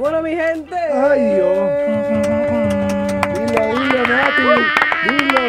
Bueno, mi gente. Ay, Dios. Dilo, dilo, Nati. Dilo.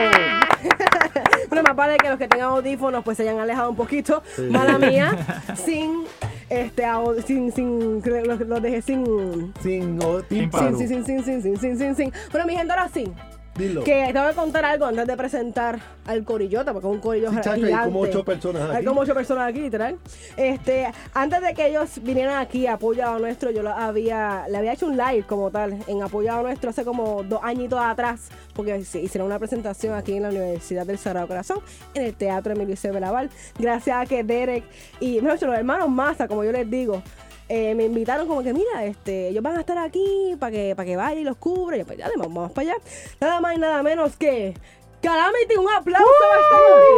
Bueno, más vale que los que tengan audífonos pues se hayan alejado un poquito. Mala mía. sin este sin sin los, los dejé sin Sin sin sin sin sin sin sin sin sin sin. Bueno, mi gente ahora sí. Dilo. Que te voy a contar algo antes de presentar al corillota, porque es un corillo Sí, chacho, hay gigante. como ocho personas Hay aquí. como ocho personas aquí, literal. Este, antes de que ellos vinieran aquí a apoyado nuestro, yo lo había, le había hecho un live como tal, en apoyado nuestro hace como dos añitos atrás, porque hicieron una presentación aquí en la Universidad del Sagrado Corazón, en el Teatro Emilio C. Belaval. Gracias a que Derek y mejor los hermanos Massa, como yo les digo, eh, me invitaron como que, mira, este, ellos van a estar aquí para que, para que vaya y los cubra. Y yo, pues ya, vamos, vamos para allá. Nada más y nada menos que Calamity, un aplauso a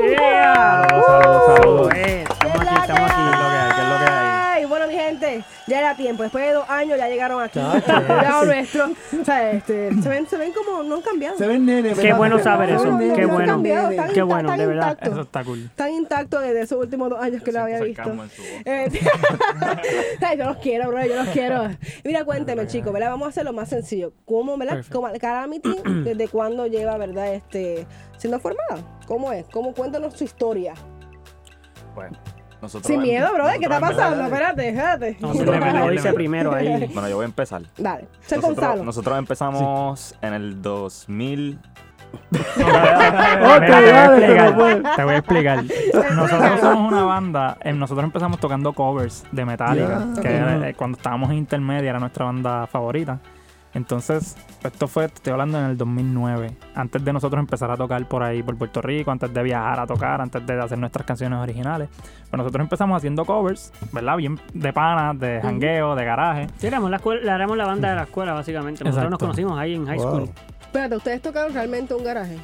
este Saludos, saludos, saludos. Eh, ¿Qué estamos es aquí, estamos aquí. que ¿Qué es lo que hay? ¿Qué es lo que hay? Hay? Bueno, mi gente, ya era tiempo. Después de dos años ya llegaron aquí. Apoyado sí. nuestro. O sea, este, se, ven, se ven como no han cambiado. Se ven nene, Qué bueno saber eso. Qué bueno. Qué bueno, están de verdad. intactos. Eso está cool. Están intactos desde esos últimos dos años que lo había visto. Eh, Ay, yo los quiero, bro, yo los quiero. Mira, cuénteme, chicos, ¿verdad? Vamos a hacer lo más sencillo. ¿Cómo, verdad? Calamity, ¿desde cuándo lleva, verdad, este, siendo formada? ¿Cómo es? ¿Cómo cuéntanos su historia? Bueno, nosotros Sin miedo, bro, ¿qué está nosotros pasando? Espérate, espérate. No, simplemente lo dice primero ahí. Bueno, yo voy a empezar. Dale, soy Nosotros, Gonzalo. nosotros empezamos en el 2000. Mira, te, voy a dale, explicar, te voy a explicar. Nosotros somos una banda, eh, nosotros empezamos tocando covers de Metallica, que era, eh, cuando estábamos en intermedia era nuestra banda favorita. Entonces, esto fue, te estoy hablando en el 2009, antes de nosotros empezar a tocar por ahí, por Puerto Rico, antes de viajar a tocar, antes de hacer nuestras canciones originales. Pues nosotros empezamos haciendo covers, ¿verdad? Bien de panas, de jangueo, de garaje. Sí, éramos la, escuela, éramos la banda de la escuela, básicamente. Nosotros nos Exacto. conocimos ahí en high Wow. school. Espérate, ¿ustedes tocaron realmente un garaje?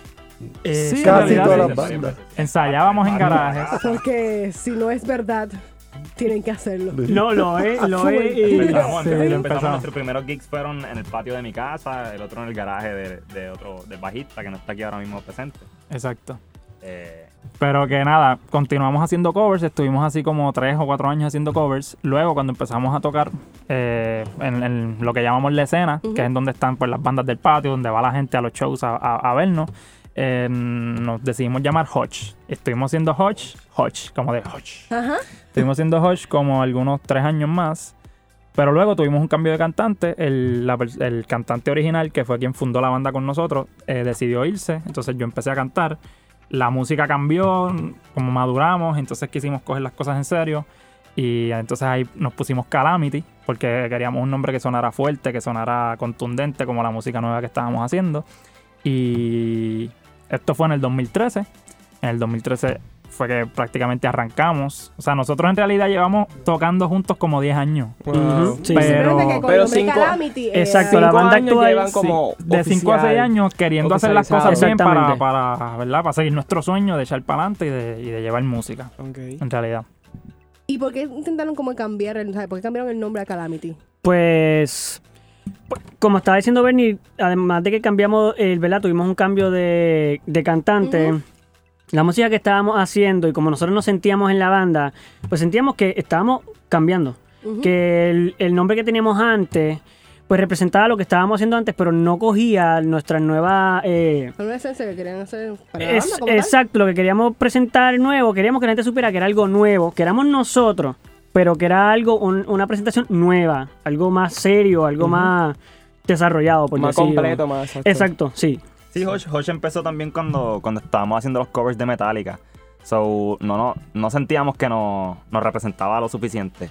Eh, Sí, en Casi todas sí. las bandas. Ensayábamos en garajes. Porque si no es verdad, tienen que hacerlo. No, lo es, lo es. y- Empezamos, Sí, empezamos, empezamos. nuestros primeros gigs fueron en el patio de mi casa, el otro en el garaje de, de otro, del bajista que no está aquí ahora mismo presente. Exacto. Eh, Pero que nada, continuamos haciendo covers, estuvimos así como tres o cuatro años haciendo covers. Luego, cuando empezamos a tocar eh, en, en lo que llamamos la escena, que es en donde están pues, las bandas del patio, donde va la gente a los shows a, a- a vernos, eh, nos decidimos llamar Hodge. Estuvimos haciendo Hodge, Hodge, como de Hodge. Ajá. Estuvimos haciendo Hodge como algunos tres años más. Pero luego tuvimos un cambio de cantante. El, el cantante original, que fue quien fundó la banda con nosotros, eh, decidió irse. Entonces yo empecé a cantar. La música cambió, como maduramos, entonces quisimos coger las cosas en serio. Y entonces ahí nos pusimos Calamity, porque queríamos un nombre que sonara fuerte, que sonara contundente, como la música nueva que estábamos haciendo. Y esto fue en el 2013. En el 2013 fue que prácticamente arrancamos. O sea, nosotros en realidad llevamos tocando juntos como 10 años. Ujú, sí. Pero- pero cinco- Calamity, eh, Exacto, la Cinco banda años actual, llevan como Sí, de 5 a 6 oficial. años queriendo hacer las cosas bien para, para, ¿verdad? para seguir nuestro sueño de echar para adelante y de, y de llevar música, Ok. en realidad. ¿Y por qué intentaron como cambiar, el, ¿sabes? ¿Por qué cambiaron el nombre a Calamity? Pues, pues, como estaba diciendo Bernie, además de que cambiamos, el ¿verdad? Tuvimos un cambio de, de cantante. La música que estábamos haciendo y como nosotros nos sentíamos en la banda, pues sentíamos que estábamos cambiando. Que el, el nombre que teníamos antes, pues representaba lo que estábamos haciendo antes, pero no cogía nuestra nueva... eh, Fue una esencia que querían hacer para la es- banda como tal. exacto, lo que queríamos presentar nuevo, queríamos que la gente supiera que era algo nuevo, que éramos nosotros, pero que era algo, un- una presentación nueva, algo más serio, algo más desarrollado, por Más decirlo. completo, más exacto. Exacto, sí. Sí, Hosh, Hosh empezó también cuando, cuando estábamos haciendo los covers de Metallica. So, no, no, no sentíamos que nos, nos representaba lo suficiente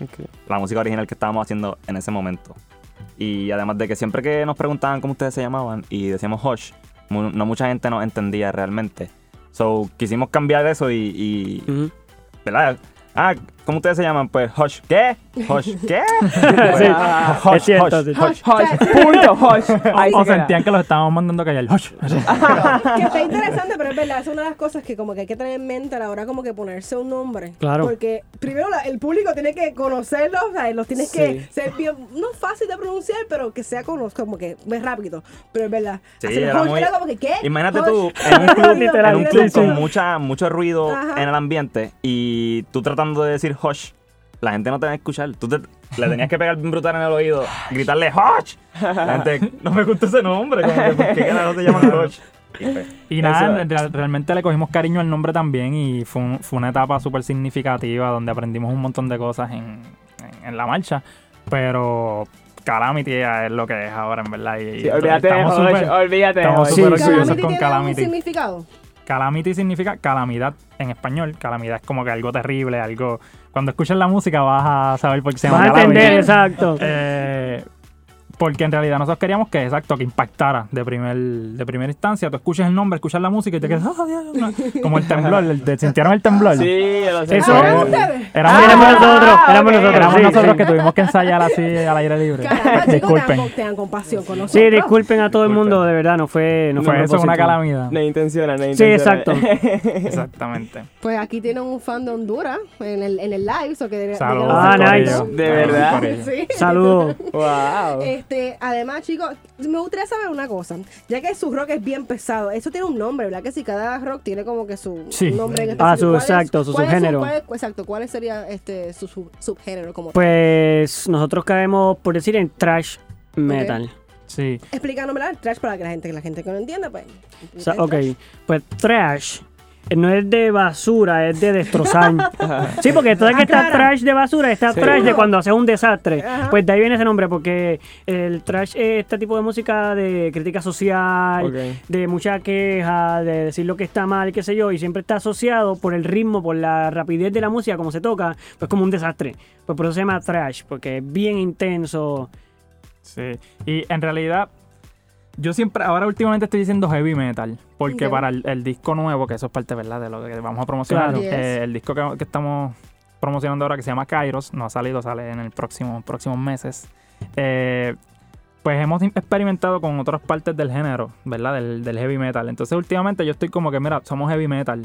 la música original que estábamos haciendo en ese momento. Y además de que siempre que nos preguntaban cómo ustedes se llamaban y decíamos Hosh, mu- no mucha gente nos entendía realmente. So, quisimos cambiar eso y, y. ¿verdad? Ah, ¿cómo ustedes se llaman? Pues Hosh, ¿qué? Hosh, ¿qué? Sí, Hosh, es cierto, Hosh, sí. Hosh. Hush, punto, hush. O sentían que los estábamos mandando a callar. Hush. que está interesante, pero es verdad, es una de las cosas que como que hay que tener en mente a la hora como que ponerse un nombre. Claro. Porque primero la- el público tiene que conocerlos, o sea, los tienes Sí. que ser bien, no fácil de pronunciar, pero que sea como que es rápido. Pero es verdad. Sí, era Hush muy- como que, ¿qué? Imagínate Hush. tú en un club, Literal, en un club con mucha, mucho ruido Ajá. en el ambiente y tú tratando de decir Hosh, la gente no te va a escuchar. Tú te- le tenías que pegar bien brutal en el oído, gritarle Hosh. La gente, no me gusta ese nombre, como que, ¿por qué carajo se llaman Hosh? Y Y nada, Eso- realmente le cogimos cariño al nombre también y fue, un- fue una etapa súper significativa donde aprendimos un montón de cosas en, en- en la marcha, pero Calamity es lo que es ahora, en verdad. Y, Sí, olvídate estamos Hush, súper- olvídate estamos Hush. súper Sí, orgullosos con Calamity. significado. Calamity significa calamidad en español. Calamidad es como que algo terrible, algo... Cuando escuchas la música vas a saber por qué se llama Vas a entender, exacto. Eh, porque en realidad nosotros queríamos que, exacto, que impactara de primer de primera instancia. Tú escuchas el nombre, escuchas la música y te quedas, "Ah, diablo", como el temblor, el de- ¿sintieron el temblor? Sí, lo. Eso- ¿Ah? Éramos, éramos nosotros, ah, éramos ok. nosotros. éramos sí, nosotros sí. que tuvimos que ensayar así al aire libre. Caramba, Disculpen. tengan compasión con Sí, nosotros. disculpen a todo el mundo, de verdad, no fue... No fue, eso una calamidad. No intenciona, no Sí, exacto. Exactamente. Pues aquí tienen un fan de Honduras en el, en el live, so que Saludos. Ah, nice. De verdad. Sí. Saludos. Wow. Este, además, chicos, me gustaría saber una cosa. Ya que su rock es bien pesado, eso tiene un nombre, ¿verdad? Que si cada rock tiene como que su Sí. nombre en Ah, su- ¿Cuál es- exacto, su cuál es subgénero. cuál es- exacto, ¿cuál sería este, su sub- subgénero como tal? Pues nosotros caemos, por decir, en trash metal. Sí. Explicándome el trash para que la gente, que la gente que no entienda, pues. O sea, ok, pues trash no es de basura, es de destrozar. sí, porque todo el que está trash de basura está Sí. trash de cuando haces un desastre. Ajá. Pues de ahí viene ese nombre, porque el trash es este tipo de música de crítica social, de mucha queja, de decir lo que está mal, qué sé yo, y siempre está asociado por el ritmo, por la rapidez de la música, como se toca, pues como un desastre. Pues por eso se llama trash, porque es bien intenso. Sí, y en realidad yo siempre, ahora últimamente estoy diciendo heavy metal, porque para el, el disco nuevo, que eso es parte ¿verdad? de lo que vamos a promocionar, Claro. Eh, el disco que, que estamos promocionando ahora que se llama Kairos, no ha salido, sale en el próximo próximos meses. eh, pues hemos experimentado con otras partes del género, ¿verdad? Del, del heavy metal. Entonces últimamente yo estoy como que, mira, somos heavy metal.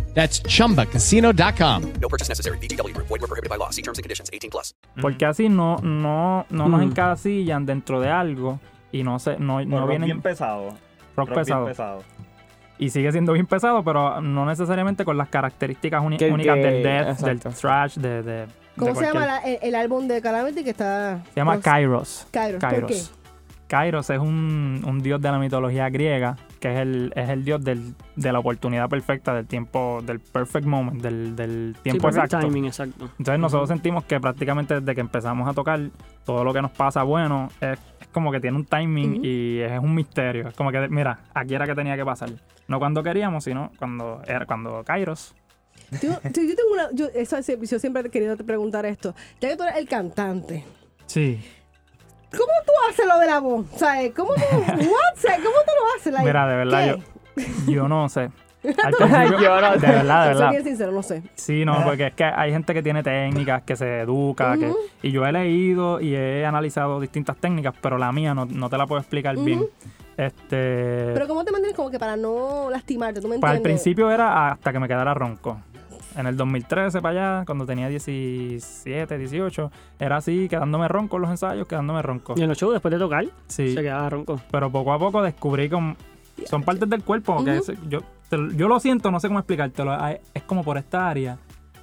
That's chumbacasino.com. No purchase necessary. VGW Group. Void were prohibited by law. See terms and conditions. 18 plus. Porque así no, no, no nos Mm. encasillan dentro de algo y no se, no, no rock vienen bien pesado. rock bien pesado. pesado. Y sigue siendo bien pesado, pero no necesariamente con las características uni- Que- únicas que- del death, del exacto. thrash, de, de- ¿Cómo de se llama la- el, el álbum de Calamity que está. Se llama pues, Kairos. Kairos. ¿Por qué? Kairos es un, un dios de la mitología griega, que es el, es el dios del- de la oportunidad perfecta, del tiempo, del perfect moment, del, del Sí, tiempo perfect exacto. timing, exacto. Entonces nosotros sentimos que prácticamente desde que empezamos a tocar, todo lo que nos pasa bueno es, es como que tiene un timing y es un misterio. Es como que, mira, aquí era que tenía que pasar. No cuando queríamos, sino cuando era cuando Kairos. Yo tengo una. Yo, eso, es- yo siempre he querido te preguntar esto. Ya que tú eres el cantante, Sí. ¿Cómo tú haces lo de la voz? ¿Sabes? ¿Cómo tú, what? ¿Cómo tú lo haces? Like, Mira, de verdad, ¿qué? yo, yo no sé. Al principio- Yo no sé. De verdad, de Soy verdad. bien sincero, no sé. Sí, no, porque es que hay gente que tiene técnicas, que se educa, que, y yo he leído y he analizado distintas técnicas, pero la mía no, no te la puedo explicar bien. Este. Pero ¿cómo te mantienes como que para no lastimarte? ¿Tú me Pues entiendes? al principio era hasta que me quedara ronco. En el 2013 para allá, cuando tenía 17, 18, era así, quedándome ronco en los ensayos, quedándome ronco. Y en los shows, después de tocar, Sí, se quedaba ronco. pero poco a poco descubrí que son partes del cuerpo que Ujú. es- yo, te- yo lo siento, no sé cómo explicártelo. Es como por esta área,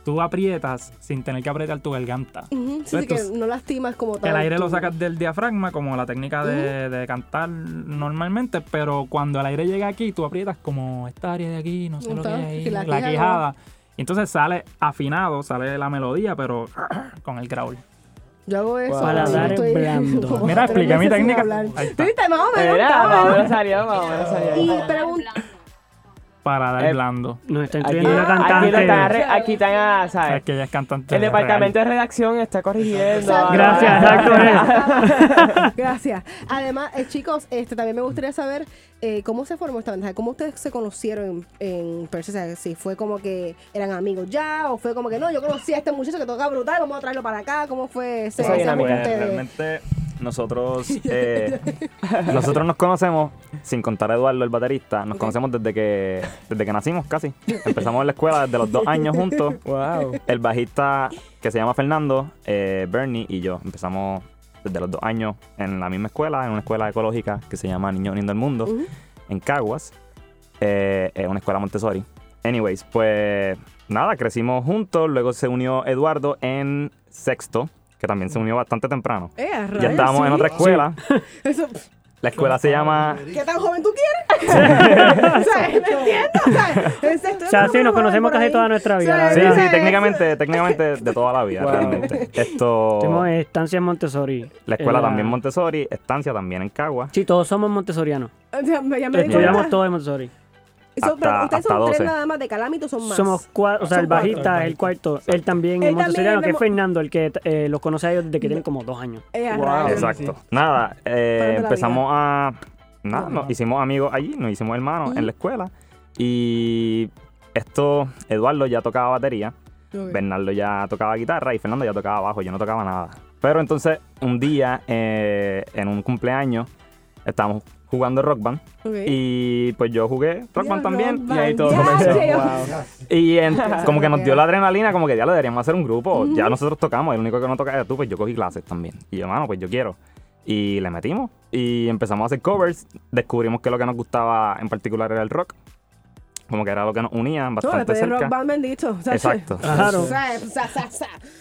tú aprietas sin tener que apretar tu garganta. Ujú, sí, sí, que no lastimas como Que tal. el aire lo sacas del diafragma, como la técnica de, de cantar normalmente, pero cuando el aire llega aquí, tú aprietas como esta área de aquí, no sé lo que hay ahí, que la la, quijada. quijada. Y entonces sale afinado, sale la melodía, pero con el growl. Yo hago eso. Para dar estoy- blando. Mira, expliqué mi técnica. hablar. Ahí está. ¿Viste? Más o menos. Mira, está más o menos salió, más o menos salió. Y pregunta. Para dar Eh, blando. Nos está Aquí, incluyendo una aquí, lo cantante. están, re- aquí están, Es ¿sabes? que ella es cantante. El departamento real. de redacción está corrigiendo. Exacto. Gracias, exacto. Gracias. Además, eh, chicos, este también me gustaría saber eh, cómo se formó esta banda, cómo ustedes se conocieron en, en persona, o sea, si fue como que eran amigos ya o fue como que no, yo conocí a este muchacho que toca brutal, vamos a traerlo para acá, ¿cómo fue ese, ese dinámica. Pues realmente nosotros eh, nosotros nos conocemos, sin contar a Eduardo, el baterista, nos conocemos desde que desde que nacimos casi. Empezamos en la escuela desde los dos años juntos. Wow. El bajista que se llama Fernando, eh, Bernie y yo empezamos desde los dos años en la misma escuela, en una escuela ecológica que se llama Niños Uniendo el Mundo, Ujú. en Caguas. Eh, es una escuela Montessori. Anyways, pues nada, crecimos juntos. Luego se unió Eduardo en sexto, que también se unió bastante temprano. Eh, Ya estábamos en otra escuela. Eso, La escuela se llama. ¿Qué tan joven tú quieres? o sea, ¿me entiendes? O sea, O sí, nos conocemos casi toda nuestra vida, O sea, la Sí, sí, técnicamente, técnicamente de toda la vida, Wow. realmente. Esto. Tenemos estancia en Montessori. La escuela En también Montessori, estancia también en Cagua. Sí, todos somos montessorianos. O sea, me- ya me di Estudiamos todos en Montessori. Eso, pero hasta- ustedes hasta son tres 12. nada más de Calamito, son más. Somos cuatro, o sea, Son el cuatro. bajista es el cuarto. Él también Él es montessoriano, también que es Fernando, el que eh, los conoce a ellos desde que tienen como dos años. Eh, a Wow. rayos. Exacto. Nada, eh, Fan de la empezamos a. Nada, nos hicimos amigos allí, nos hicimos hermanos en la escuela. Y esto, Eduardo ya tocaba batería, Ok. Bernardo ya tocaba guitarra y Fernando ya tocaba bajo, yo no tocaba nada. Pero entonces, un día, eh, en un cumpleaños, estábamos jugando rock band. Ok. Y pues yo jugué rock band también. rock Y ahí todo comenzó. Wow. Y en- como que nos dio la adrenalina, como que ya lo deberíamos hacer un grupo. Ya nosotros tocamos, el único que no toca era tú, pues yo cogí clases también. Y yo, mano, pues yo quiero. Y le metimos. Y empezamos a hacer covers. Descubrimos que lo que nos gustaba en particular era el rock. Como que era lo que nos unía No, bastante Rock cerca. Band bendito. o sea, Exacto. Claro.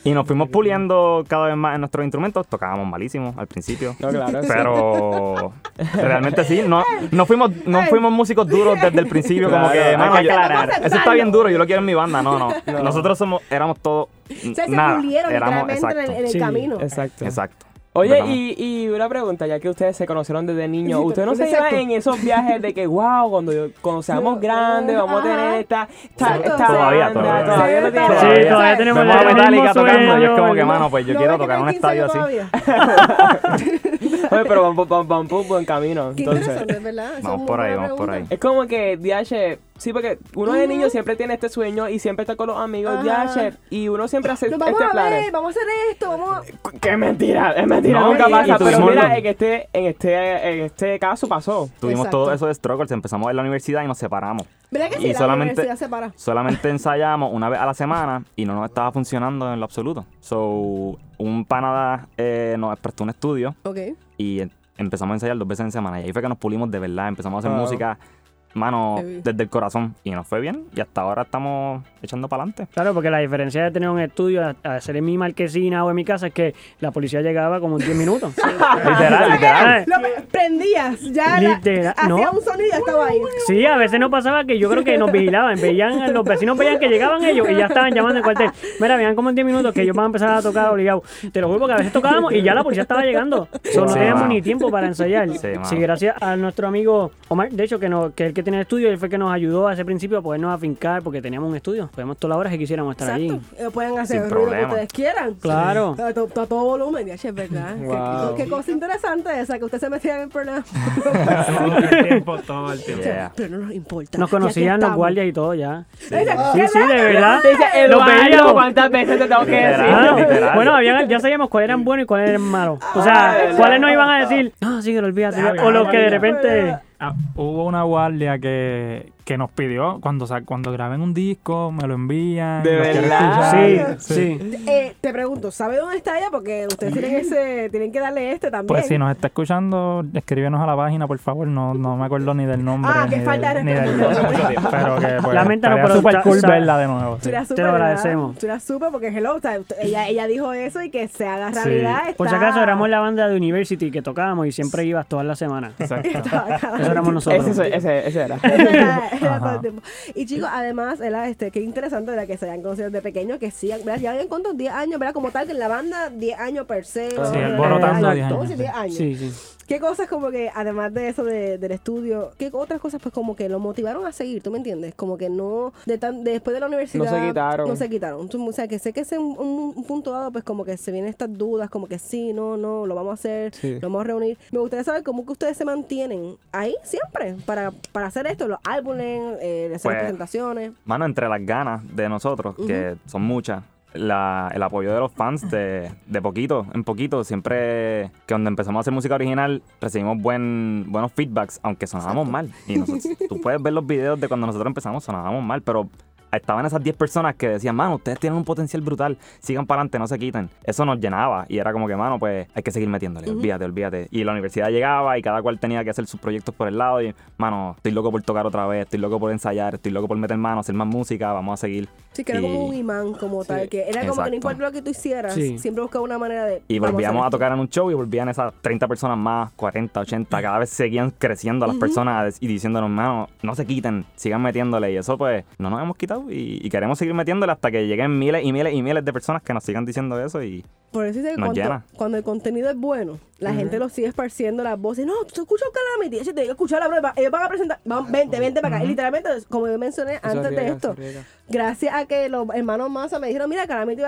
Y nos fuimos puliendo cada vez más en nuestros instrumentos. Tocábamos malísimo al principio. No, claro. sí. Pero realmente sí, no, no, fuimos, no fuimos músicos duros desde el principio, como que, que yo- aclarar. eso está bien duro, yo lo quiero en mi banda. No, no. No. Nosotros somos, éramos todos O sea, se nada. pulieron Éramos, literalmente en el, exacto. en el Sí, camino. Exacto. Exacto. Oye, y, y una pregunta, ya que ustedes se conocieron desde niños, Sí, ¿ustedes no se llevan en esos viajes de que, wow, cuando, yo- cuando seamos grandes vamos a tener esta, esta, esta Todavía, banda, todavía. todavía Sí, tienen? Sí, Todavía. todavía tenemos Vemos a el Metallica tocando y es como que, mano, pues yo ¿No quiero tocar un tiene 15 estadio así. Oye, pero vamos, vamos, vamos por buen camino. Qué Entonces, interesante, ¿verdad? Vamos por ahí, vamos por ahí. es como que DH, sí, porque uno de Ujú. niño siempre tiene este sueño y siempre está con los amigos. DH y uno siempre hace Nos vamos este a plan. ver, vamos a hacer esto, vamos a... Qué mentira, es mentira, No, nunca y- pasa. y Pero mira, en este, en este, en este caso pasó. Tuvimos Exacto. todos esos struggles, empezamos en la universidad y nos separamos. ¿Verdad que sí? Y La solamente- universidad se para. Solamente ensayamos una vez a la semana y no nos estaba funcionando en lo absoluto. So, un panada eh, nos prestó un estudio Ok. y em- empezamos a ensayar dos veces en semana. Y ahí fue que nos pulimos de verdad. Empezamos a hacer música, mano, desde el corazón. Y nos fue bien. Y hasta ahora estamos echando para adelante. Claro, porque la diferencia de tener un estudio a, hacer en mi marquesina o en mi casa es que la policía llegaba como en 10 minutos. literal, literal. Lo prendías, ya la- Literal, hacía no. un sonido y ya estaba ahí. Sí, a veces nos pasaba que yo creo que nos vigilaban, veían, los vecinos veían que llegaban ellos y ya estaban llamando al cuartel. Mira, veían como en 10 minutos que ellos van a empezar a tocar obligado. Te lo juro porque a veces tocábamos y ya la policía estaba llegando. So, no teníamos ni tiempo para ensayar. Sí, gracias a nuestro amigo Omar, de hecho, que, no, que es el que tiene el estudio, él fue que nos ayudó a ese principio a podernos afincar porque teníamos un estudio. Podíamos todas las horas que quisiéramos estar allí. Exacto. Eh, Pueden hacer Sin el ruido que ustedes quieran. Claro. A to- a todo volumen, ya es verdad. Qué- Wow. Qué, cosa interesante esa, que usted se metía en el programa. Todo el tiempo, todo el tiempo. Yeah. Pero no nos importa. Nos conocían los guardias y todo ya. Sí, sí, de verdad. Los veíamos. ¿cuántas veces te tengo que decir? Bueno, ya sabíamos cuáles eran buenos y cuáles eran malos. O sea, Ah, cuáles nos iban a decir, no, sí, que lo olvídate. Déjame, O los que de repente Ah, hubo una guardia que, que nos pidió, cuando, sa- cuando graben un disco, me lo envían. ¿De verdad? Sí, sí. Eh, te pregunto, ¿sabe dónde está ella? Porque ustedes tienen ese, tienen que darle este también. Pues si nos está escuchando, escríbenos a la página, por favor. No, no me acuerdo ni del nombre. Ah, que falta de ni del. Pero que pues, pero cool verla de nuevo. Sí. Te lo agradecemos. Tú eras súper porque hello, o sea, ella, ella dijo eso y que se haga Sí. realidad. Por si acaso éramos la banda de University que tocábamos y siempre ibas todas las semanas. Exacto. Eso éramos nosotros. Ese, ese, ese era. Era- era. todo el tiempo. Y chicos, además, era este, qué interesante ¿verdad? que se hayan conocido desde pequeños, que sigan, ¿verdad? Llevan cuántos 10 años, ¿verdad? Como tal, que en la banda 10 años per se. Sí, Eh, alborotando eh, 10 años, entonces, sí. 10 años. Sí, sí. ¿Qué cosas como que, además de eso de- del estudio, qué otras cosas pues como que lo motivaron a seguir, ¿tú me entiendes? Como que no, de tan, después de la universidad... No se quitaron. No se quitaron. O sea, que sé que es un, un- un punto dado, pues como que se vienen estas dudas, como que sí, no, no, lo vamos a hacer, Sí. lo vamos a reunir. Me gustaría saber cómo que ustedes se mantienen ahí siempre para, para hacer esto, los álbumes, eh, hacer Pues, presentaciones. Mano, entre las ganas de nosotros, que son muchas, la- el apoyo de los fans de, de poquito en poquito, siempre que cuando empezamos a hacer música original recibimos buen, buenos feedbacks, aunque sonábamos mal. Y nosotros, tú puedes ver los videos de cuando nosotros empezamos, sonábamos mal, pero estaban esas 10 personas que decían, mano, ustedes tienen un potencial brutal, sigan para adelante, no se quiten. Eso nos llenaba y era como que, mano, pues hay que seguir metiéndole, olvídate, olvídate. Y la universidad llegaba y cada cual tenía que hacer sus proyectos por el lado y, mano, estoy loco por tocar otra vez, estoy loco por ensayar, estoy loco por meter manos, hacer más música, vamos a seguir. Sí, que era como un imán como tal, que era como que no importa lo que tú hicieras, Sí. siempre buscaba una manera de... Y volvíamos a tocar en un show y volvían esas 30 personas más, 40, 80, cada vez seguían creciendo las personas y diciéndonos, mano, no se quiten, sigan metiéndole. Y eso pues no nos hemos quitado y, y queremos seguir metiéndole hasta que lleguen miles y miles y miles de personas que nos sigan diciendo eso y Por eso dice que Nos cuando, llena. cuando el contenido es bueno, la gente lo sigue esparciendo las voces. No, tú escuchas Calamity, si te digo escuchar la prueba, ellos van a presentar, van, vente, vente para acá. Y literalmente, como yo mencioné antes de esto, gracias a que los hermanos Massa me dijeron, mira, Calamity va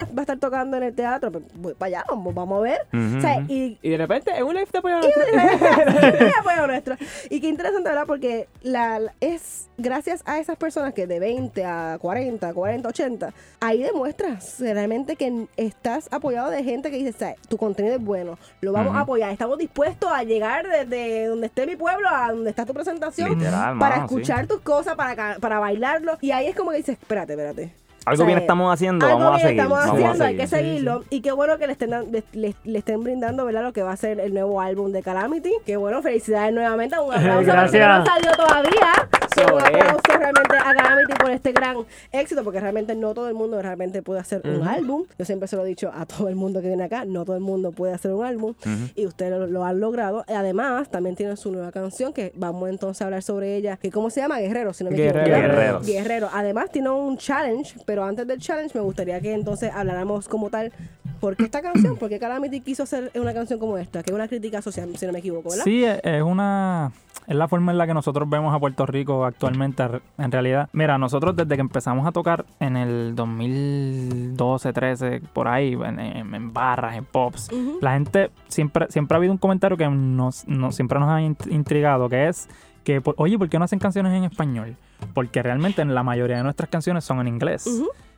va a estar tocando en el teatro, pues voy para allá, vamos, vamos a ver. O sea, y Y de repente, en un live de apoyo Y nuestro- Muy apoyo nuestro. Y qué interesante, ¿verdad? Porque la, la- es gracias a esas personas que de 20 a 40, 40, 80, ahí demuestras realmente que estás apoyado de gente que dice, "Sabe, tu contenido es bueno, lo vamos a apoyar, estamos dispuestos a llegar desde donde esté mi pueblo a donde está tu presentación Literal, para mano, sí. escuchar tus cosas, para, ca- para bailarlo. Y ahí es como que dices, espérate, espérate. Algo O sea, bien estamos haciendo, algo vamos a bien seguir. estamos vamos haciendo, a hay que seguir. seguirlo. Y qué bueno que le estén, le, le- le estén brindando ¿verdad? lo que va a ser el nuevo álbum de Calamity. Qué bueno, felicidades nuevamente. Un aplauso porque Gracias. no ha salido todavía. So, un es. aplauso realmente a Calamity por este gran éxito, porque realmente no todo el mundo realmente puede hacer un álbum. Yo siempre se lo he dicho a todo el mundo que viene acá, no todo el mundo puede hacer un álbum. Y ustedes lo, lo han logrado. Además, también tienen su nueva canción, que vamos entonces a hablar sobre ella. que ¿Cómo se llama? Guerrero, si no me equivoco. Guerrero. Guerrero. Además tiene un challenge, pero antes del challenge me gustaría que entonces habláramos como tal, ¿por qué esta canción? ¿Por qué Calamity quiso hacer una canción como esta? Que es una crítica social, si no me equivoco, ¿verdad? Sí, es es una. Es la forma en la que nosotros vemos a Puerto Rico actualmente, en realidad. Mira, nosotros desde que empezamos a tocar en el 2012, 13, por ahí, en, en- en barras, en pops, la gente siempre, siempre ha habido un comentario que nos, nos- siempre nos ha int- intrigado, que es que, por- oye, ¿por qué no hacen canciones en español? Porque realmente la mayoría de nuestras canciones son en inglés.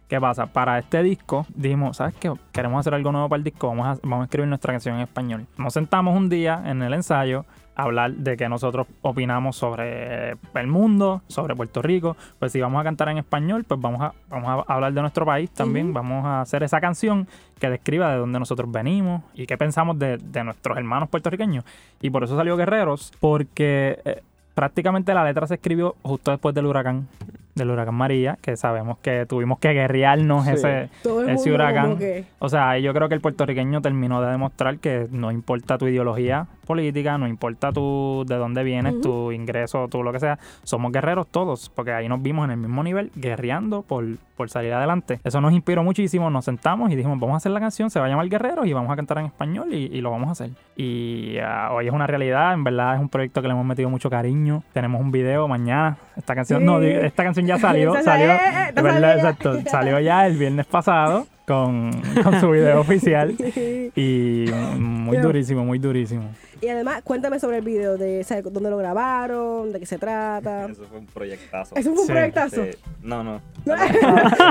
¿Qué pasa? Para este disco dijimos, ¿sabes qué? Queremos hacer algo nuevo para el disco, vamos a, vamos a escribir nuestra canción en español. Nos sentamos un día en el ensayo a hablar de que nosotros opinamos sobre el mundo, sobre Puerto Rico. Pues si vamos a cantar en español, pues vamos a, vamos a hablar de nuestro país también. Vamos a hacer esa canción que describa de dónde nosotros venimos y qué pensamos de, de nuestros hermanos puertorriqueños. Y por eso salió Guerreros, porque... prácticamente la letra se escribió justo después del huracán del huracán María, que sabemos que tuvimos que guerrearnos Sí. ese, ese huracán. que- O sea, yo creo que el puertorriqueño terminó de demostrar que no importa tu ideología política, no importa tu de dónde vienes, tu ingreso, tú lo que sea, somos guerreros todos, porque ahí nos vimos en el mismo nivel, guerreando por, por salir adelante. Eso nos inspiró muchísimo, nos sentamos y dijimos, vamos a hacer la canción, se va a llamar Guerreros y vamos a cantar en español y, y lo vamos a hacer. Y ah, hoy es una realidad, en verdad es un proyecto que le hemos metido mucho cariño. Tenemos un video mañana. Esta canción, Sí. no, esta canción ya salió, Ya salió, salió, eh, eh, verdad, exacto, salió ya el viernes pasado con, con su video oficial y muy durísimo, muy durísimo. Y además, cuéntame sobre el video, de ¿sabes dónde lo grabaron, de qué se trata. Eso fue un proyectazo. ¿Eso fue un Sí. proyectazo? Sí. No, no. No, no,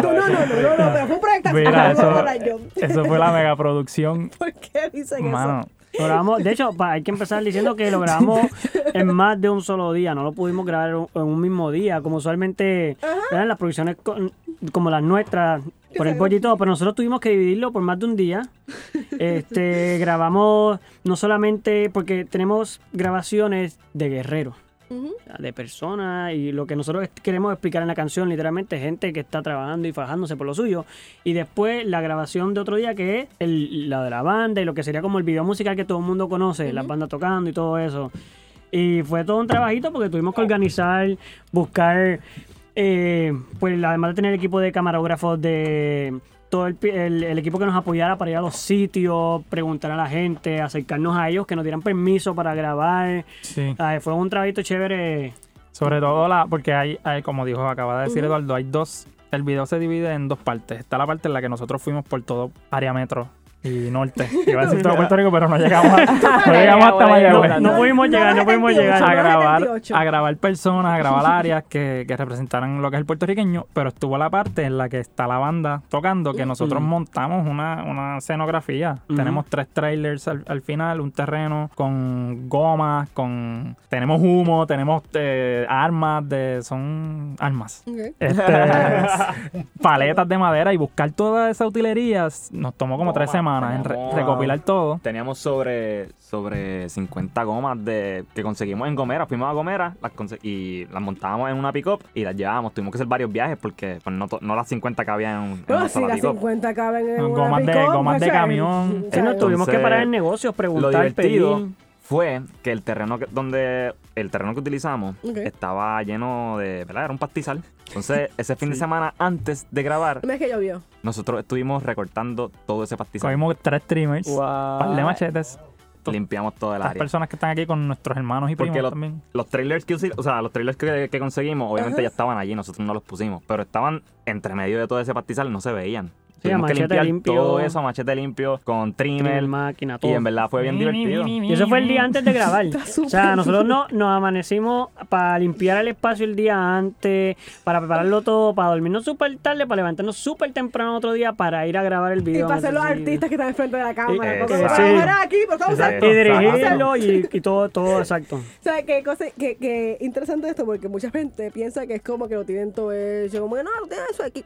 no, no, no, no, pero fue un proyectazo. Mira, eso, eso fue la megaproducción. ¿Por qué dicen Mano, eso? Lo grabamos, de hecho, hay que empezar diciendo que lo grabamos en más de un solo día, no lo pudimos grabar en un- mismo día, como usualmente eran las producciones con- como las nuestras, por el bollo y todo, pero nosotros tuvimos que dividirlo por más de un día. Este, grabamos no solamente porque tenemos grabaciones de de personas y lo que nosotros queremos explicar en la canción, literalmente gente que está trabajando y fajándose por lo suyo. Y después la grabación de otro día que es el- la de la banda y lo que sería como el video musical que todo el mundo conoce, las bandas tocando y todo eso. Y fue todo un trabajito porque tuvimos que organizar, buscar, eh, pues además de tener equipo de camarógrafos de todo el, el- el equipo que nos apoyara para ir a los sitios, preguntar a la gente, acercarnos a ellos, que nos dieran permiso para grabar. Sí. Ay, fue un trabajito chévere. Sobre todo la, porque hay, hay, como dijo, acaba de decir. Eduardo, hay dos, el video se divide en dos partes. Está la parte en la que nosotros fuimos por todo área metro y norte. Iba a decir todo Puerto Rico, pero no llegamos, a- no llegamos hasta Mayagüez. No, no pudimos llegar, no pudimos llegar. a grabar, a grabar personas, a grabar áreas que, que representaran lo que es el puertorriqueño, pero estuvo la parte en la que está la banda tocando, que nosotros montamos una, una escenografía. Tenemos tres trailers al, al final, un terreno con gomas, con tenemos humo, tenemos eh, armas de son armas. Este, paletas de madera y buscar toda esa utilería nos tomó como tres semanas en re- recopilar todo. Teníamos sobre, sobre 50 gomas de, que conseguimos en Gomera. Fuimos a Gomera las y las montábamos en una pick-up y las llevábamos. Tuvimos que hacer varios viajes porque pues, no, no las 50 cabían en, un- en No, una si las pick-up. 50 caben en Con una gomas de- gomas camión. o sea, Sí, nos tuvimos que parar en negocios, preguntar, pedir. Fue que el terreno que, donde el terreno que utilizamos estaba lleno de, ¿verdad? Era un pastizal. Entonces, ese fin de semana antes de grabar, No es que llovió. nosotros estuvimos recortando todo ese pastizal. Cogimos tres streamers, Wow. par de machetes. Limpiamos todo el Las área. personas que están aquí con nuestros hermanos y primos Porque los, también. los trailers que o sea, los trailers que, que conseguimos, obviamente Ajá. ya estaban allí, nosotros no los pusimos, pero estaban entre medio de todo ese pastizal, no se veían. Sí, a Tuvimos que limpiar limpio. todo eso a machete limpio, con trimmer, Trimmer, máquina, todo. y en verdad fue bien divertido. Y eso fue el día antes de grabar. Está o sea, nosotros no, nos amanecimos para limpiar el espacio el día antes, para prepararlo todo, para dormirnos súper tarde, para levantarnos súper temprano otro día para ir a grabar el Y video. para en ser los artistas que están enfrente de la cámara. Eh, vamos a ver aquí. Exacto. Y dirigirlo y, y todo, todo exacto. O sea, qué cosa, que, que interesante esto, porque mucha gente piensa que es como que lo tienen todo hecho, como que no, lo tienen eso aquí.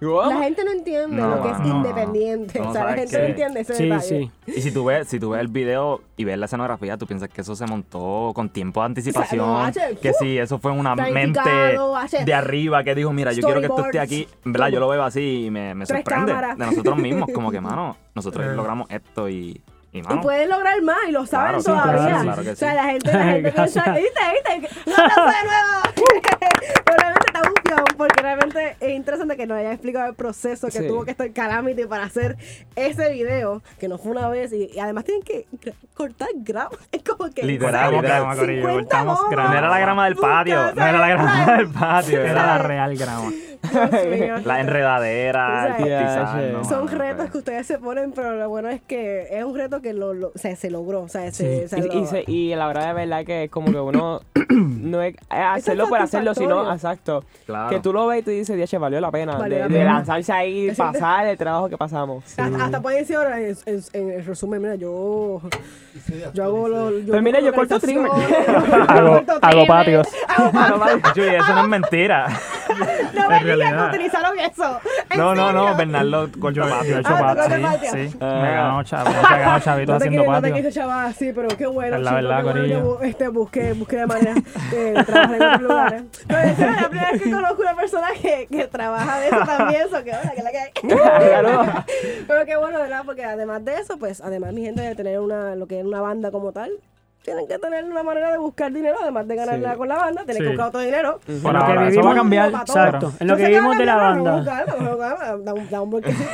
La gente no entiende No, lo que es no. independiente. No o sea, la gente no entiende ese Sí, detalle. sí. Y si tú ves, si tú ves el video y ves la escenografía, tú piensas que eso se montó con tiempo de anticipación, no, H, que ¡uh! sí, eso fue una mente H. de arriba que dijo, mira, yo quiero que esto esté aquí. Verdad, yo lo veo así y me, me sorprende cámaras. de nosotros mismos, como que, mano, nosotros logramos esto y, y Y pueden lograr más y lo saben Claro, sí, todavía. claro, claro que o sea, sí. la gente, la gente piensa, ¿viste? ¿viste? ¡Un aplauso de nuevo! Pero realmente está bufiado porque realmente es interesante que nos haya explicado el proceso que Sí. tuvo que estar Calamity para hacer ese video, que no fue una vez y, y además tienen que gra- cortar grama. Es como que. Literal, Cortamos literal. grama, corillo, 50 cortamos grama. no era la grama del patio, no era la grama del patio, era la real grama. Dios la enredadera, el O sea, pastizal. no, Son retos que ustedes se ponen, pero lo bueno es que es un reto que lo, lo- o sea, se logró. O sea, se, se Y, y, lo- se- y a la verdad de verdad que es como que uno no es es hacerlo por hacerlo, sino exacto. Claro. Que tú lo ves y tú dices, Dios, valió la pena. Valió de, la de pena. lanzarse ahí y pasar el trabajo que pasamos. Hasta, hasta pueden decir ahora en, en- en el resumen, mira, yo, yo hago lo, yo Pues mira, yo corto trimmer. Hago- patios. hago patios. Eso no es mentira. No realidad. utilizaron eso. ¿En No, no, no? Bernardo corta patio. hecho Ah, ¿tú patio, sí, patio? sí. Me ganó chavitos, me ganó No te haciendo quiero, no te patio. quiero chaval así, pero qué bueno. Es la verdad, bueno Corillo. este, busqué, busqué de manera de trabajar en otros lugares. Pero es la primera vez que conozco una persona que, que trabaja de eso también. Eso, que hola, que la que hay. pero qué bueno, ¿verdad? Porque además de eso, pues, además mi gente de tener una, lo que es una banda como tal, tienen que tener una manera de buscar dinero, además de ganarla Sí. con la banda, tienen Sí. que buscar otro dinero. Por En lo que eso va a vivimos- cambiar. Exacto, en lo que vivimos de la banda. Da un, da un brequecito.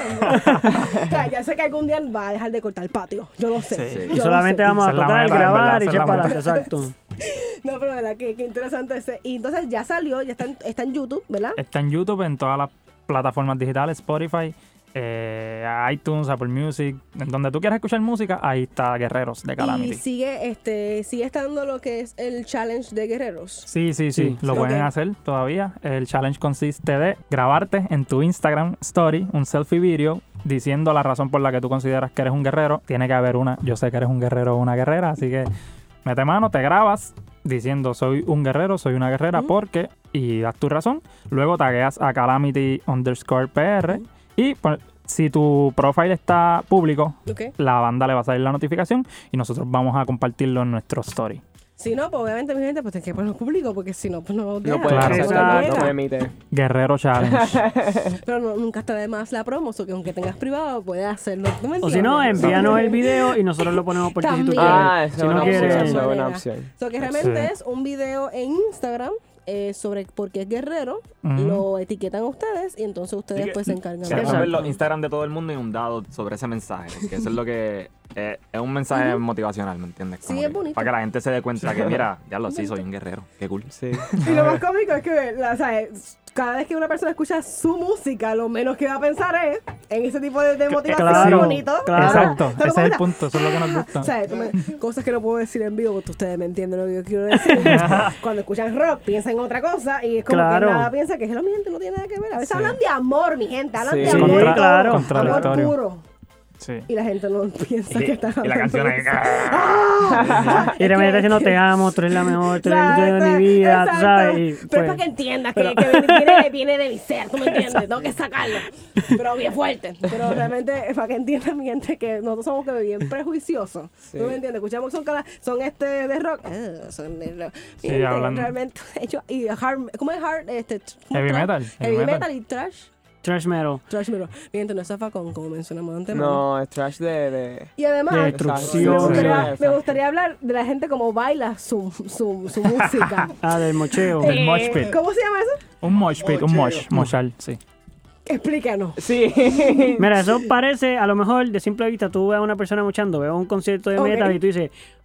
o sea, ya sé que algún día va a dejar de cortar el patio. Yo lo sé. Sí. yo Y solamente sé. vamos a tocar, grabar y echar para exacto. No, pero verdad, qué, qué interesante ese. Y entonces ya salió, ya está en, está en YouTube, ¿verdad? Está en YouTube, en todas las plataformas digitales, Spotify, eh, iTunes, Apple Music, en donde tú quieras escuchar música, ahí está Guerreros de Y Calamity. sigue, este, sigue estando lo que es el challenge de guerreros. Sí, sí, sí, Sí. lo pueden hacer todavía. El challenge consiste de grabarte en tu Instagram story un selfie video diciendo la razón por la que tú consideras que eres un guerrero. Tiene que haber una, yo sé que eres un guerrero o una guerrera, así que mete mano, te grabas diciendo soy un guerrero, soy una guerrera porque y das tu razón. Luego tagueas a calamity underscore PR y pues, si tu profile está público, Ok. la banda le va a salir la notificación y nosotros vamos a compartirlo en nuestro story. Si no, pues obviamente mi gente, pues tiene que ponerlo público, porque si no, pues no lo No puede, Claro. exacto, no, no permite. Guerrero Challenge. Pero no- nunca está de más la promo, o que aunque tengas privado, puedes hacerlo. ¿Tú me O si no, envíanos el video y nosotros lo ponemos por ti si tú También. quieres. Ah, eso si es no una opción, quieres. eso es una opción. So que realmente Sí. es un video en Instagram eh, sobre por qué es guerrero. Lo etiquetan a ustedes y entonces ustedes que- pues se encargan Queremos Exacto. ver los Instagram de todo el mundo inundado sobre ese mensaje. Que eso es lo que. eh, es un mensaje motivacional, ¿me entiendes? Sí, es que bonito. Para que la gente se dé cuenta que, mira, ya lo sí, soy un guerrero. Qué cool. Sí. Y lo más cómico es que, la- o sea, cada vez que una persona escucha su música, lo menos que va a pensar es en ese tipo de, de motivación claro, bonito. claro. Exacto, ese es ¿cómo el punto, eso es lo que nos gusta. O sea, me- cosas que no puedo decir en vivo, porque ustedes me entienden lo que yo quiero decir. Cuando escuchan rock, piensan en otra cosa y es como Claro. que nada piensa que es lo mi gente, no tiene nada que ver. A veces hablan de amor, mi gente, hablan Sí. de Sí, amor. claro. Amor puro. Sí. Y la gente no piensa que están Y la hablando canción de ahí. ¡Ah! Y de repente diciendo te amo, tú eres la mejor, tú eres el dueño de mi vida, tú Exacto. sabes. Y, pero pues, es para que entiendas que, que viene, viene de mi ser, ¿tú me entiendes? Tengo que sacarlo. Pero bien fuerte. Pero realmente es para que entiendan mi gente que nosotros somos que bien prejuiciosos. ¿Tú me entiendes? Escuchamos son cada, son este de rock. Ah, son de rock. Sí, Realmente, ellos, y hard, ¿cómo es hard? Este, ¿cómo Heavy metal, Heavy, heavy metal. metal. y trash. Trash metal. Trash metal. Mi gente no es zafacón, como mencionamos antes. No, es trash de... de... Y además, De me destrucción. gustaría, me gustaría hablar de la gente como baila su, su, su música. Ah, del mocheo. Del Eh, mosh pit. ¿Cómo se llama eso? Un mosh pit, un mosh, moshal, sí. Explícanos. Sí. Mira, eso parece, a lo mejor, de simple vista, tú ves a una persona muchando, ves un concierto de metal y tú dices,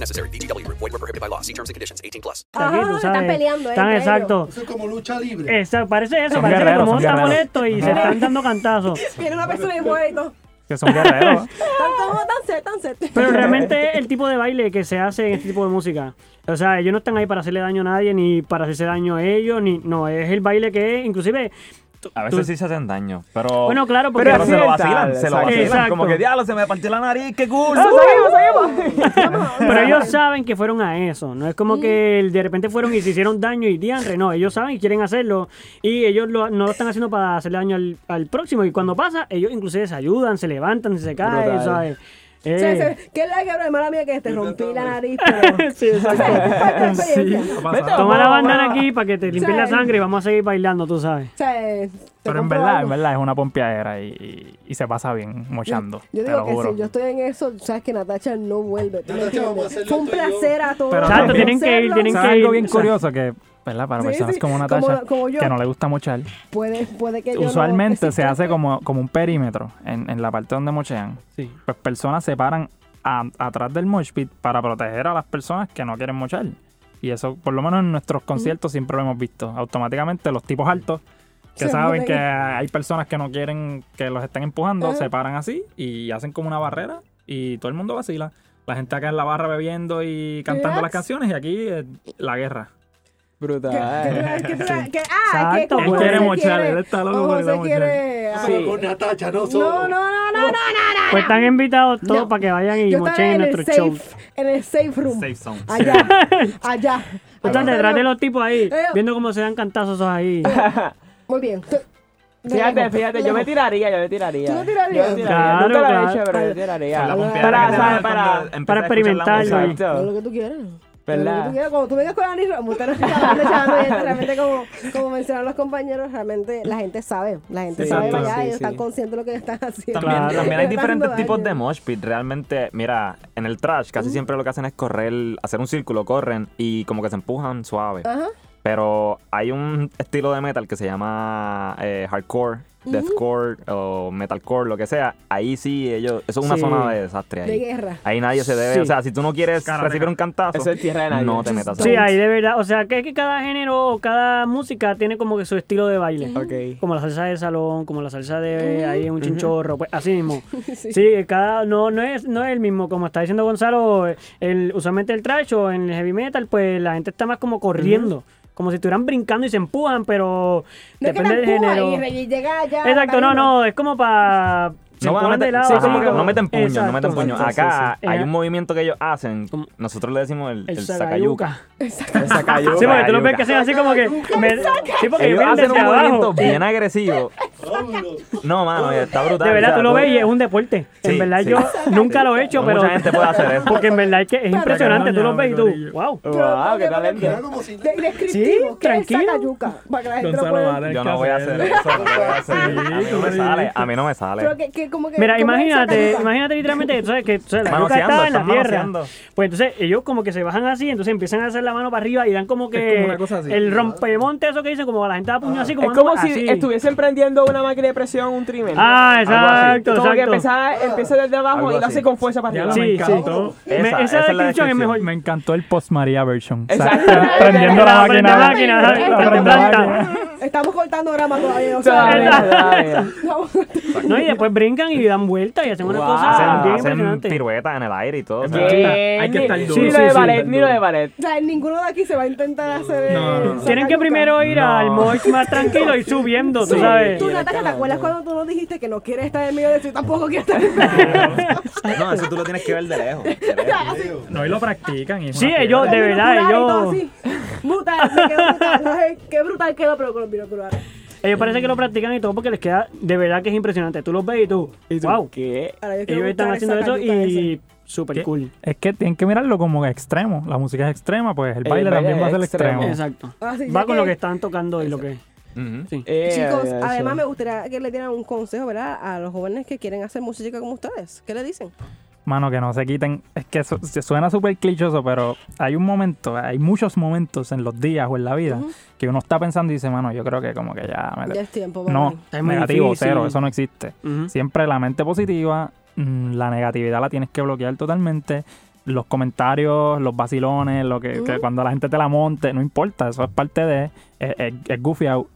necessary. VGW Group. Void were prohibited by law. See terms and conditions. 18 plus. Sabes, están peleando Están entre exacto. Eso es como lucha libre. Exacto, parece eso, Son parece guerreros, que el mundo son está guerreros. molesto y se están dando cantazos. Viene una persona y todo. Que son guerreros. Tan, tan, tan set, tan set. Pero realmente es el tipo de baile que se hace en este tipo de música. O sea, ellos no están ahí para hacerle daño a nadie, ni para hacerse daño a ellos, ni no, es el baile que es, inclusive... A tú- veces sí se hacen daño, pero. Bueno, claro, porque... pero se lo vacilan, se lo vacilan. Exacto. Como que diablo, se me partió la nariz, qué cool. Pero ellos saben que fueron a eso. No es como que de repente fueron y se hicieron daño y diantre. No, ellos saben y quieren hacerlo. Y ellos lo- no lo están haciendo para hacerle daño al, al próximo. Y cuando pasa, ellos inclusive se ayudan, se levantan, se caen, Brutal. Sea, Eh, ¿Qué es la que mala mía que te rompí la nariz? Pero... sí, exacto. Toma la bandana aquí para que te limpien la Sí. sangre y vamos a seguir bailando, tú sabes. O sea, te Pero en verdad, en verdad es una pompeadera y, y- y se pasa bien mochando. Yo te digo lo que juro. si yo estoy en eso, sabes que Natacha no vuelve. ¿tú me Natacha, vamos a entiendes? hacerlo Fue un yo. placer a todos. Pero Exacto, tienen que ir, tienen ¿Sabes que ir. algo bien curioso que, ¿verdad? Para Sí, personas sí, como Natasha, como yo. que no le gusta mochar, Puede, puede que yo no usualmente se hace exista. como, como un perímetro en, en la parte donde mochean. Sí. Pues personas se paran a- atrás del mosh pit para proteger a las personas que no quieren mochar. Y eso, por lo menos en nuestros conciertos, siempre lo hemos visto. Automáticamente los tipos altos que Se saben que hay personas que no quieren que los estén empujando, Ajá. se paran así y hacen como una barrera y todo el mundo vacila. La gente acá en la barra bebiendo y cantando Relax. las canciones y aquí eh, la guerra. Brutal. Que- que- que- que- ah, que Exacto, él quiere mochar, él está loco por mochar. quiere- ah, Sí. Con Natacha, no No, solo. no, no, no, no, no, no. Pues están invitados todos No. para que vayan y mochen en nuestro show. en el safe room. Safe zone. Allá, allá. Tú estás detrás de los tipos ahí, Eh. viendo cómo se dan cantazos ahí. Muy bien. Fíjate, fíjate, yo me tiraría, yo me tiraría. ¿Tú tirarías? Yo me tiraría. Claro, Nunca lo he hecho, pero yo me tiraría. Para, que Exacto. lo que tú quieras. ¿Verdad? tú. Cuando tú vengas con Ani Ramos, usted no y realmente como, como mencionaron los compañeros, realmente la gente sabe. La gente Sí, sabe exacto. allá, sí, ellos sí. están conscientes de lo que están haciendo. También, Claro. también hay diferentes tipos de daño. mosh pit. Realmente, mira, en el trash casi siempre lo que hacen es correr, hacer un círculo, corren y como que se empujan suave. Ajá. Pero hay un estilo de metal que se llama eh, hardcore, deathcore o metalcore, lo que sea. Ahí sí, ellos, eso es una Sí. zona de desastre De ahí. guerra. Ahí nadie se debe, Sí. o sea, si tú no quieres recibir un cantazo, Eso es tierra de nadie. no te metas Sí, ahí. de verdad. O sea, que es que cada género o cada música tiene como que su estilo de baile. Como la salsa de salón, como la salsa de ahí un chinchorro, pues así mismo. Sí. Sí, cada no no es no es el mismo como está diciendo Gonzalo, el usualmente el trash o en el heavy metal, pues la gente está más como corriendo, como si estuvieran brincando y se empujan, pero No depende del género. y llega allá. Exacto, no, no, es como para se No, van a meter- lado, sí, así como no meten puño, no meten Exacto. puño. Sí, sí, Acá sí. hay un movimiento que ellos hacen, nosotros le decimos el, el el sacayuca. sacayuca. Esa cayó. Sí, porque tú los ves Sacayuca. que hacen así como que me- sí, porque Ellos hacen un movimiento abajo. bien agresivo. No, mano, está brutal. De verdad, o sea, tú lo ves y es un deporte. en verdad, sí. yo nunca lo he hecho, pero. mucha gente puede hacer eso. Porque en verdad es que es impresionante. Tú lo ves y tú, wow. Wow, qué talento. Sí, ¿Qué es tranquilo. Sacayuca? Lo Yo no voy a hacer eso, lo. A mí no me sale, a mí no me sale. Que, como que... Mira, ¿cómo es imagínate, imagínate literalmente, tú sabes que tú sabes, la yuca está en la tierra. manoseando. Pues entonces ellos como que se bajan así, entonces empiezan a hacer la mano para arriba y dan como que como una cosa así. el rompemonte, eso que dicen, como la gente da puño así, como Es como ando- si así. estuviesen prendiendo una máquina de presión, un trimmer. Ah, así. exacto, Como que exacto. empieza, empieza desde abajo y lo así. hace con fuerza para arriba. lo me Sí, encantó. Me- Esa- esa, esa descripción es mejor. Me encantó el post María version. O sea, Exacto. prendiendo la máquina. la máquina. Estamos cortando grama todavía. O sea, No, y después brincan y dan vueltas y hacen una Wow. cosa Hacen, bien hacen impresionante. piruetas en el aire y todo. o sea. Hay que estar Ni- duro. Ni Sí, lo de ballet, sí. ni lo de ballet. O sea, ninguno de aquí se va a intentar hacer... No, no, no. Tienen que primero ir No. al mosh más tranquilo y subiendo, tú Sí. sabes. Tú, Natalia, ¿te acuerdas cuando tú nos dijiste que no quieres estar en medio de eso y tampoco quieres estar en medio No, eso tú lo tienes que ver de lejos. No, y lo practican. y Sí, ellos, de verdad, ellos, Brutal, me quedó brutal. Qué brutal quedó, pero con los binoculares. Ellos parece que lo practican y todo porque les queda, de verdad que es impresionante. Tú los ves y tú, wow. ¿Qué? Ellos están haciendo eso y súper cool. Es que tienen que mirarlo como extremo. La música es extrema, pues el El baile baile también va a ser es extremo. extremo. Exacto. Ah, Va con que- lo que están tocando y lo que... Sí. Eh, Chicos, eso. además me gustaría que le dieran un consejo, ¿verdad? A los jóvenes que quieren hacer música como ustedes. ¿Qué le dicen? Mano, que no se quiten. Es que su- se suena súper clichoso, pero hay un momento, hay muchos momentos en los días o en la vida que uno está pensando y dice, mano, yo creo que como que ya me... Ya es tiempo. no. Es muy negativo, difícil. cero, eso no existe. Siempre la mente positiva, mm, la negatividad la tienes que bloquear totalmente. Los comentarios, los vacilones, lo que, cuando la gente te la monte, no importa, eso es parte de, es, es, es goofy out.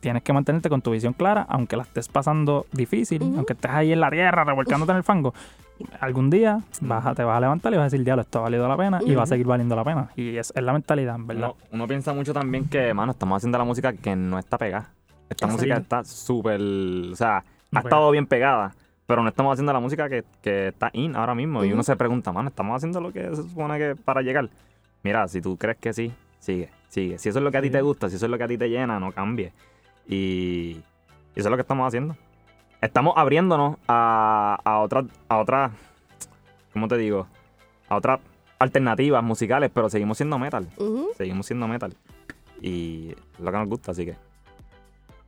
Tienes que mantenerte con tu visión clara, aunque la estés pasando difícil, aunque estés ahí en la tierra, revolcándote en el fango. Algún día vas a- te vas a levantar y vas a decir, diablo, esto ha valido la pena y va a seguir valiendo la pena. Y es, es la mentalidad, en ¿verdad? Uno, uno piensa mucho también que, mano, estamos haciendo la música que no está pegada. Esta música está súper. O sea, No ha pega. estado bien pegada. Pero no estamos haciendo la música que, que está in ahora mismo. Y uno se pregunta, mano, ¿estamos haciendo lo que se supone que para llegar? Mira, si tú crees que sí, sigue, sigue. Si eso es lo que a ti te gusta, si eso es lo que a ti te llena, no cambie. Y eso es lo que estamos haciendo. Estamos abriéndonos a, a otras, a otras, ¿cómo te digo? A otras alternativas musicales, pero seguimos siendo metal. Seguimos siendo metal. Y es lo que nos gusta, así que.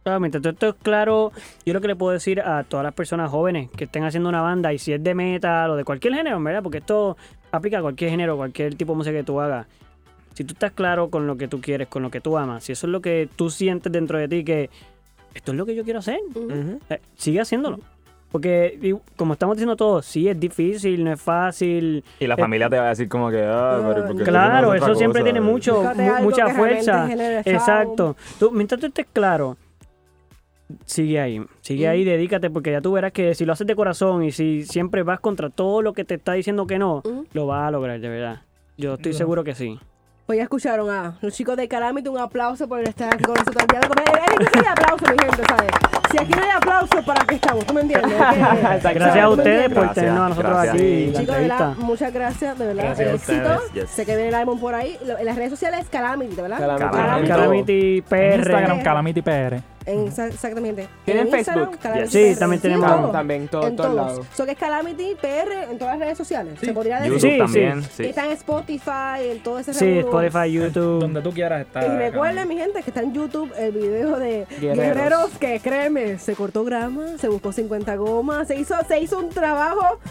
Claro, mientras todo esto es claro, yo lo que le puedo decir a todas las personas jóvenes que estén haciendo una banda, y si es de metal o de cualquier género, ¿verdad? Porque esto aplica a cualquier género, cualquier tipo de música que tú hagas. Si tú estás claro con lo que tú quieres, con lo que tú amas, si eso es lo que tú sientes dentro de ti, que esto es lo que yo quiero hacer, eh, sigue haciéndolo. Porque, como estamos diciendo todos, sí es difícil, no es fácil. Y la Eh, familia te va a decir como que, ah, pero ¿por qué tú Claro, eso siempre cosa? tiene mucho, mucha fuerza. Exacto. Tú, mientras tú estés claro sigue ahí. Sigue ahí, dedícate, porque ya tú verás que si lo haces de corazón y si siempre vas contra todo lo que te está diciendo que no, lo vas a lograr, de verdad. Yo estoy seguro que sí. Pues ya escucharon a los chicos de Calamity, un aplauso por estar aquí con nosotros. el difícil de aplauso, mi gente, ¿sabes? Si aquí no hay aplauso, ¿para qué estamos? ¿Tú me entiendes? ¿Qué? Gracias a ¿Tú me ustedes por tenernos a nosotros gracias. aquí. la Chicos, de verdad, muchas gracias, de verdad. Gracias a éxito. yes. Sé que viene el álbum por ahí. Lo- En las redes sociales Calamity, ¿verdad? Calamity. Calamity. Calamity PR. Instagram, Calamity PR. En, exa- exactamente. ¿Tienen En Instagram, Facebook? Calamity Sí, PR. también tenemos. en todo. también, todo- en todos todos. lados. So que es Calamity PR en todas las redes sociales. Se podría decir. YouTube Sí, también, sí. sí. Está en Spotify, en todo ese Sí. Spotify, YouTube. Donde tú quieras estar. Y recuerden, mi gente, que está en YouTube el video de Guerreros. Guerreros, que créeme, se cortó grama, se buscó 50 gomas, se hizo, se hizo un trabajo.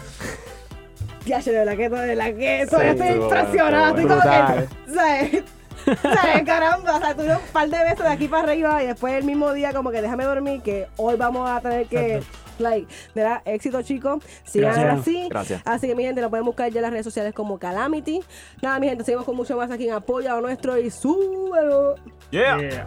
Ya, de verdad que, de verdad que estoy estuvo Estoy como que, ¿sabes? ¿Sabes? Caramba, o sea, tuvieron un par de veces de aquí para arriba y después el mismo día como que déjame dormir que hoy vamos a tener que, like, ¿verdad? Éxito chicos, sigan Gracias. así. Gracias. Así que mi gente, lo pueden buscar ya en las redes sociales como Calamity. Nada, mi gente, seguimos con mucho más aquí en Apoyo a Nuestro y súbelo. Yeah. Yeah.